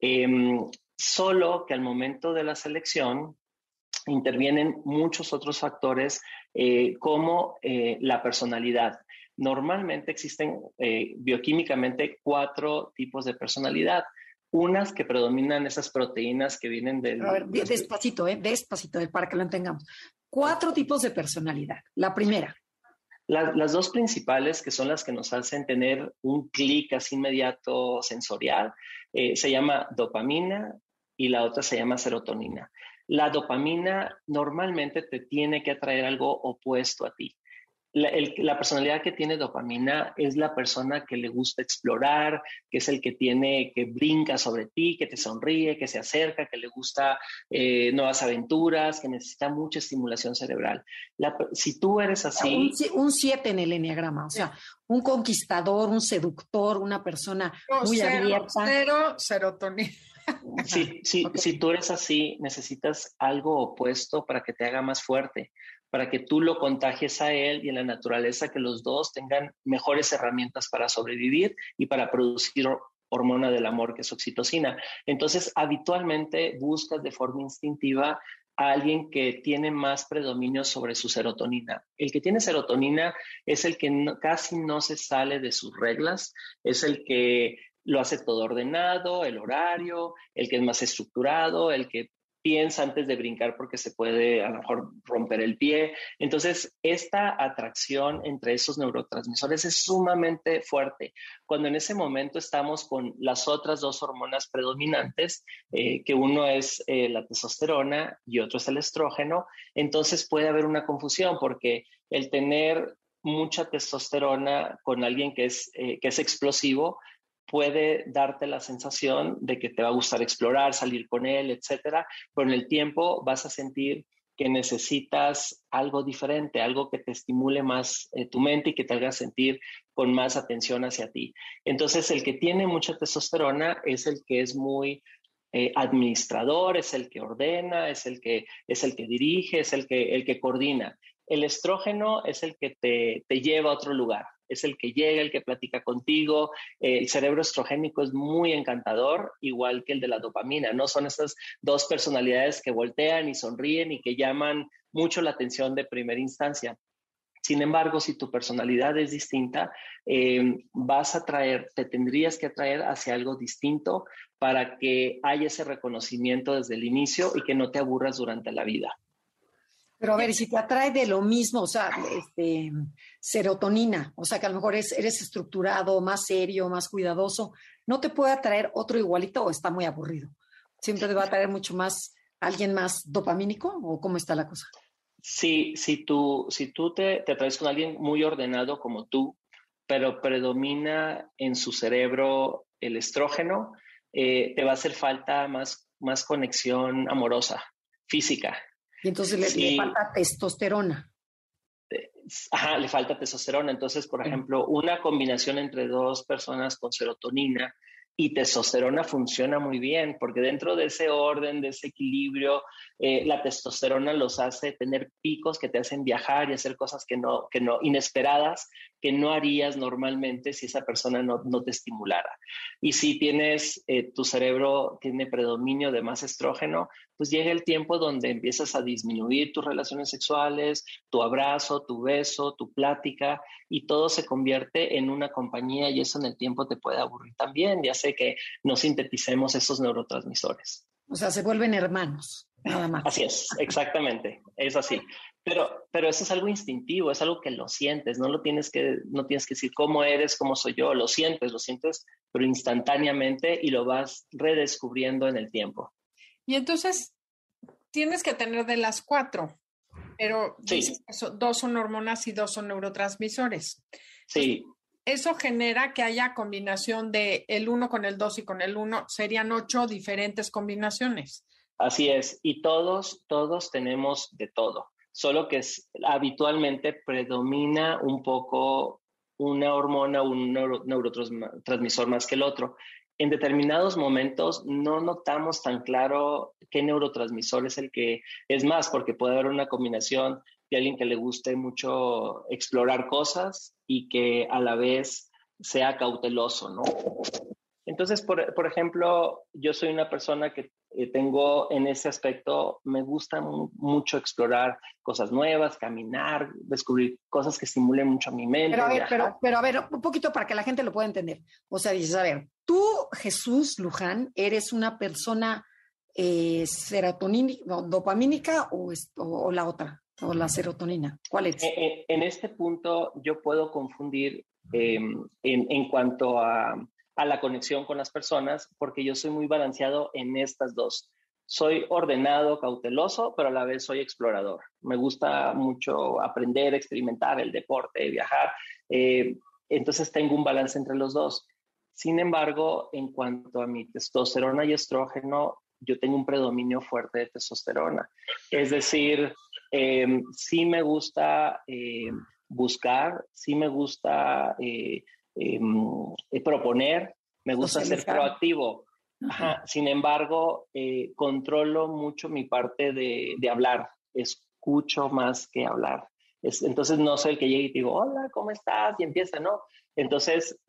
[SPEAKER 3] Em, solo que al momento de la selección intervienen muchos otros factores eh, como eh, la personalidad. Normalmente existen eh, bioquímicamente cuatro tipos de personalidad unas que predominan esas proteínas que vienen del...
[SPEAKER 1] A ver, despacito, ¿eh? despacito, para que lo entendamos. Cuatro tipos de personalidad. La primera.
[SPEAKER 3] las dos principales, que son las que nos hacen tener un clic así inmediato sensorial, se llama dopamina y la otra se llama serotonina. La dopamina normalmente te tiene que atraer algo opuesto a ti la, personalidad que tiene dopamina es la persona que le gusta explorar, que es el que tiene, que brinca sobre ti, que te sonríe, que se acerca, que le gusta eh, nuevas aventuras, que necesita mucha estimulación cerebral. si tú eres así...
[SPEAKER 1] Un 7 en el enneagrama, o sea, un conquistador, un seductor, una persona muy abierta.
[SPEAKER 2] Cero serotonina.
[SPEAKER 3] Si, si tú eres así, necesitas algo opuesto para que te haga más fuerte para que tú lo contagies a él y en la naturaleza que los dos tengan mejores herramientas para sobrevivir y para producir hormona del amor, que es oxitocina. Entonces, habitualmente buscas de forma instintiva a alguien que tiene más predominio sobre su serotonina. El que tiene serotonina es el que casi no se sale de sus reglas, es el que lo hace todo ordenado, el horario, el que es más estructurado, el que piensa antes de brincar porque se puede a lo mejor romper el pie. Entonces, esta atracción entre esos neurotransmisores es sumamente fuerte. Cuando en ese momento estamos con las otras dos hormonas predominantes, eh, que uno es eh, la testosterona y otro es el estrógeno, entonces puede haber una confusión porque el tener mucha testosterona con alguien que es, eh, que es explosivo, puede darte la sensación de que te va a gustar explorar, salir con él, etcétera, pero en el tiempo vas a sentir que necesitas algo diferente, algo que te estimule más eh, tu mente y que te haga sentir con más atención hacia ti. Entonces, el que tiene mucha testosterona es el que es muy eh, administrador, es el que ordena, es el que, es el que dirige, es el que, el que coordina. El estrógeno es el que te, te lleva a otro lugar, es el que llega, el que platica contigo. el cerebro estrogénico es muy encantador, igual que el de la dopamina, ¿no? Son estas dos personalidades que voltean y sonríen y que llaman mucho la atención de primera instancia. Sin embargo, si tu personalidad es distinta, eh, vas a traer, te tendrías que atraer hacia algo distinto para que haya ese reconocimiento desde el inicio y que no te aburras durante la vida.
[SPEAKER 1] Pero a ver, si te atrae de lo mismo, o sea, este, serotonina, o sea, que a lo mejor eres estructurado, más serio, más cuidadoso, ¿no te puede atraer otro igualito o está muy aburrido? ¿Siempre te va a atraer mucho más alguien más dopamínico o cómo está la cosa?
[SPEAKER 3] Sí, si tú, si tú te, te atraes con alguien muy ordenado como tú, pero predomina en su cerebro el estrógeno, eh, te va a hacer falta más, más conexión amorosa, física.
[SPEAKER 1] Y entonces le, falta testosterona.
[SPEAKER 3] Ajá, le falta testosterona. Entonces, por ejemplo, una combinación entre dos personas con serotonina y testosterona funciona muy bien, porque dentro de ese orden, de ese equilibrio, eh, la testosterona los hace tener picos que te hacen viajar y hacer cosas que no, que no, inesperadas, que no harías normalmente si esa persona no, no te estimulara. Y si tienes, eh, tu cerebro tiene predominio de más estrógeno, pues llega el tiempo donde empiezas a disminuir tus relaciones sexuales, tu abrazo, tu beso, tu plática, y todo se convierte en una compañía y eso en el tiempo te puede aburrir también, ya sé que no sinteticemos esos neurotransmisores.
[SPEAKER 1] O sea, se vuelven hermanos, nada más.
[SPEAKER 3] Así es, exactamente, es así. Pero, pero eso es algo instintivo, es algo que lo sientes, no lo tienes que, no tienes que decir cómo eres, cómo soy yo, lo sientes, lo sientes, pero instantáneamente y lo vas redescubriendo en el tiempo.
[SPEAKER 2] Y entonces tienes que tener de las cuatro, pero dos son hormonas y dos son neurotransmisores.
[SPEAKER 3] Sí.
[SPEAKER 2] eso genera que haya combinación de el 1 con el 2 y con el 1, serían ocho diferentes combinaciones.
[SPEAKER 3] Así es, y todos, todos tenemos de todo, solo que habitualmente predomina un poco una hormona o un neurotransmisor más que el otro. En determinados momentos no notamos tan claro qué neurotransmisor es el que es más, porque puede haber una combinación de alguien que le guste mucho explorar cosas y que a la vez sea cauteloso, ¿no? Entonces, por, por ejemplo, yo soy una persona que eh, tengo en ese aspecto, me gusta mucho explorar cosas nuevas, caminar, descubrir cosas que estimulen mucho mi mente.
[SPEAKER 1] Pero a ver, pero, pero, a ver, un poquito para que la gente lo pueda entender. O sea, dices, a ver, tú, Jesús Luján, eres una persona eh, serotonínica, dopamínica o, o la otra? o la serotonina? ¿Cuál es?
[SPEAKER 3] Eh, eh, en, este punto yo puedo confundir em, en, cuanto a, la conexión con las personas porque yo soy muy balanceado en estas dos. Soy ordenado, cauteloso, pero a la vez soy explorador. Me gusta mucho aprender, experimentar el deporte, viajar. Eh, entonces tengo un balance entre los dos. Sin embargo, en cuanto a mi testosterona y estrógeno, yo tengo un predominio fuerte de testosterona. Es decir, eh, sí me gusta eh, buscar, sí me gusta eh, em, proponer, me gusta ser proactivo. Sin embargo, controlo mucho mi parte de, hablar, escucho más que hablar. entonces no soy el que llegue y digo, hola, ¿cómo estás? Y empieza, ¿no? Entonces,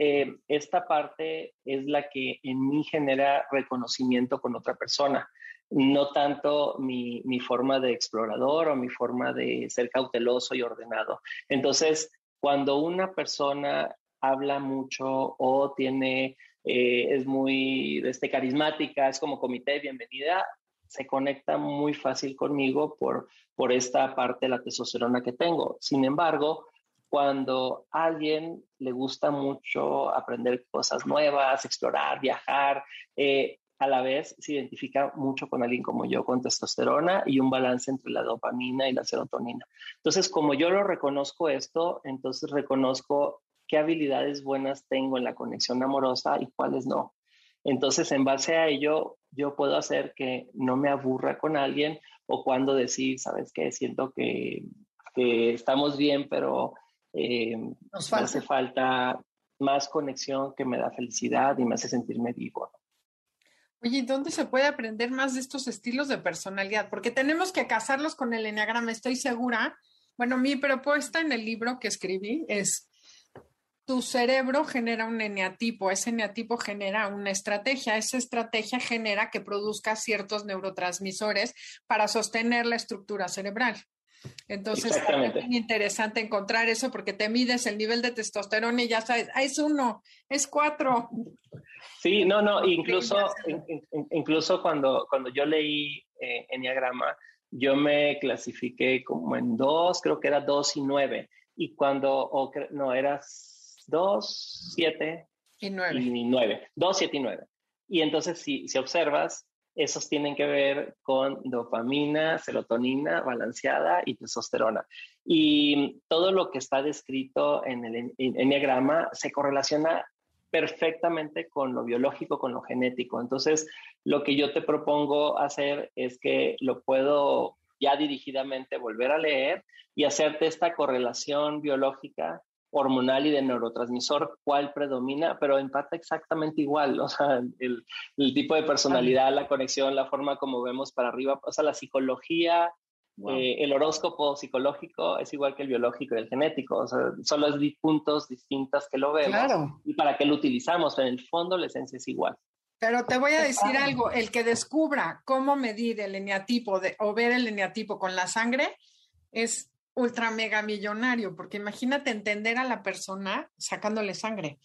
[SPEAKER 3] esta parte es la que en mí genera reconocimiento con otra persona no tanto mi, forma de explorador o mi forma de ser cauteloso y ordenado. Entonces, cuando una persona habla mucho o tiene, eh, es muy este, carismática, es como comité, bienvenida, se conecta muy fácil conmigo por, por esta parte de la testosterona que tengo. Sin embargo, cuando a alguien le gusta mucho aprender cosas nuevas, explorar, viajar, eh, a la vez se identifica mucho con alguien como yo, con testosterona y un balance entre la dopamina y la serotonina. Entonces, como yo lo reconozco esto, entonces reconozco qué habilidades buenas tengo en la conexión amorosa y cuáles no. Entonces, en base a ello, yo puedo hacer que no me aburra con alguien o cuando decir, ¿sabes qué? Siento que, estamos bien, pero eh, Nos hace falta más conexión que me da felicidad y me hace sentirme vivo.
[SPEAKER 2] Oye, ¿dónde se puede aprender más de estos estilos de personalidad? Porque tenemos que casarlos con el enneagrama, estoy segura. Bueno, mi propuesta en el libro que escribí es, tu cerebro genera un eneatipo, ese eneatipo genera una estrategia, esa estrategia genera que produzca ciertos neurotransmisores para sostener la estructura cerebral. Entonces, es muy interesante encontrar eso porque te mides el nivel de testosterona y ya sabes, ah, es uno, es cuatro.
[SPEAKER 3] Sí, no, no, incluso, incluso cuando, cuando yo leí eh, Enneagrama, yo me clasifiqué como en dos, creo que era dos y nueve. Y cuando, no, eras dos, siete
[SPEAKER 2] y nueve.
[SPEAKER 3] Y y nueve. Y entonces, si, si observas, esos tienen que ver con dopamina, serotonina balanceada y testosterona. Y todo lo que está descrito en el enneagrama se correlaciona perfectamente con lo biológico, con lo genético. Entonces, lo que yo te propongo hacer es que lo puedo ya dirigidamente volver a leer y hacerte esta correlación biológica, hormonal y de neurotransmisor, cuál predomina, pero empata exactamente igual, o sea, el, tipo de personalidad, la conexión, la forma como vemos para arriba, o sea, la psicología, eh, el horóscopo psicológico es igual que el biológico y el genético, o sea, son los puntos distintos que lo vemos y para qué lo utilizamos, en el fondo la esencia es igual.
[SPEAKER 2] Pero te voy a decir algo, el que descubra cómo medir el eneatipo de, o ver el eneatipo con la sangre es ultra mega millonario, porque imagínate entender a la persona sacándole sangre.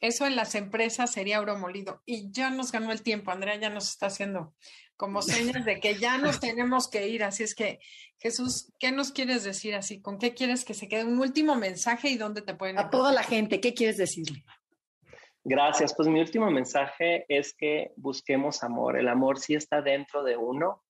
[SPEAKER 2] Eso en las empresas sería oro molido. Y ya nos ganó el tiempo, Andrea ya nos está haciendo como señas de que ya nos tenemos que ir. Así es que, Jesús, ¿qué nos quieres decir así? ¿Con qué quieres que se quede? Un último mensaje y dónde te pueden...
[SPEAKER 1] A toda la gente, ¿qué quieres decirle?
[SPEAKER 3] Gracias. Pues mi último mensaje es que busquemos amor. El amor sí está dentro de uno,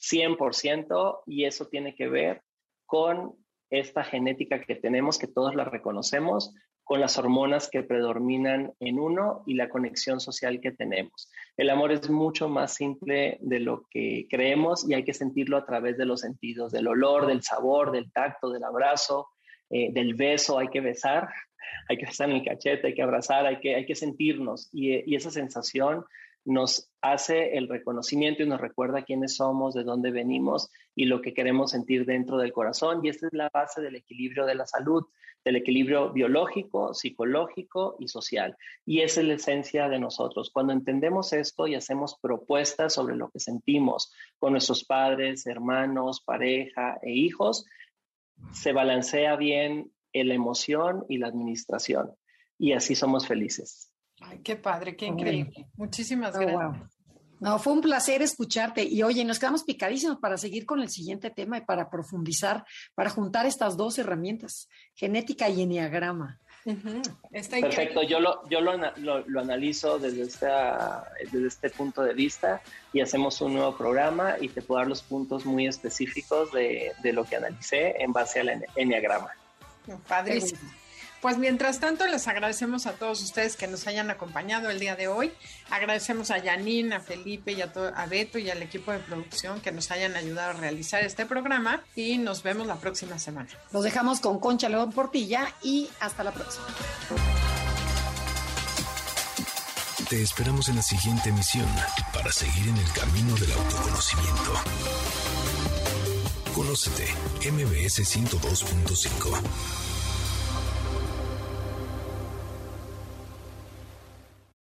[SPEAKER 3] 100%, y eso tiene que ver con esta genética que tenemos, que todos la reconocemos, con las hormonas que predominan en uno y la conexión social que tenemos. El amor es mucho más simple de lo que creemos y hay que sentirlo a través de los sentidos, del olor, del sabor, del tacto, del abrazo, eh, del beso, hay que besar, hay que besar en el cachete, hay que abrazar, hay que, hay que sentirnos y, y esa sensación nos hace el reconocimiento y nos recuerda quiénes somos, de dónde venimos y lo que queremos sentir dentro del corazón. Y esta es la base del equilibrio de la salud, del equilibrio biológico, psicológico y social. Y es la esencia de nosotros. Cuando entendemos esto y hacemos propuestas sobre lo que sentimos con nuestros padres, hermanos, pareja e hijos, se balancea bien la emoción y la administración. Y así somos felices.
[SPEAKER 2] Ay, qué padre, qué increíble. Muchísimas oh, gracias.
[SPEAKER 1] No, fue un placer escucharte. Y oye, nos quedamos picadísimos para seguir con el siguiente tema y para profundizar, para juntar estas dos herramientas, genética y enneagrama.
[SPEAKER 3] Perfecto, yo, lo, yo lo, lo, analizo desde, esta, desde este punto de vista y hacemos un nuevo programa y te puedo dar los puntos muy específicos de, de lo que analicé en base al enneagrama.
[SPEAKER 2] Padrísimo. Pues mientras tanto, les agradecemos a todos ustedes que nos hayan acompañado el día de hoy. Agradecemos a Janine, a Felipe y a, a Beto y al equipo de producción que nos hayan ayudado a realizar este programa y nos vemos la próxima semana.
[SPEAKER 1] Los dejamos con Concha León Portilla y hasta la próxima.
[SPEAKER 4] Te esperamos en la siguiente emisión para seguir en el camino del autoconocimiento. Conócete, MBS 102.5.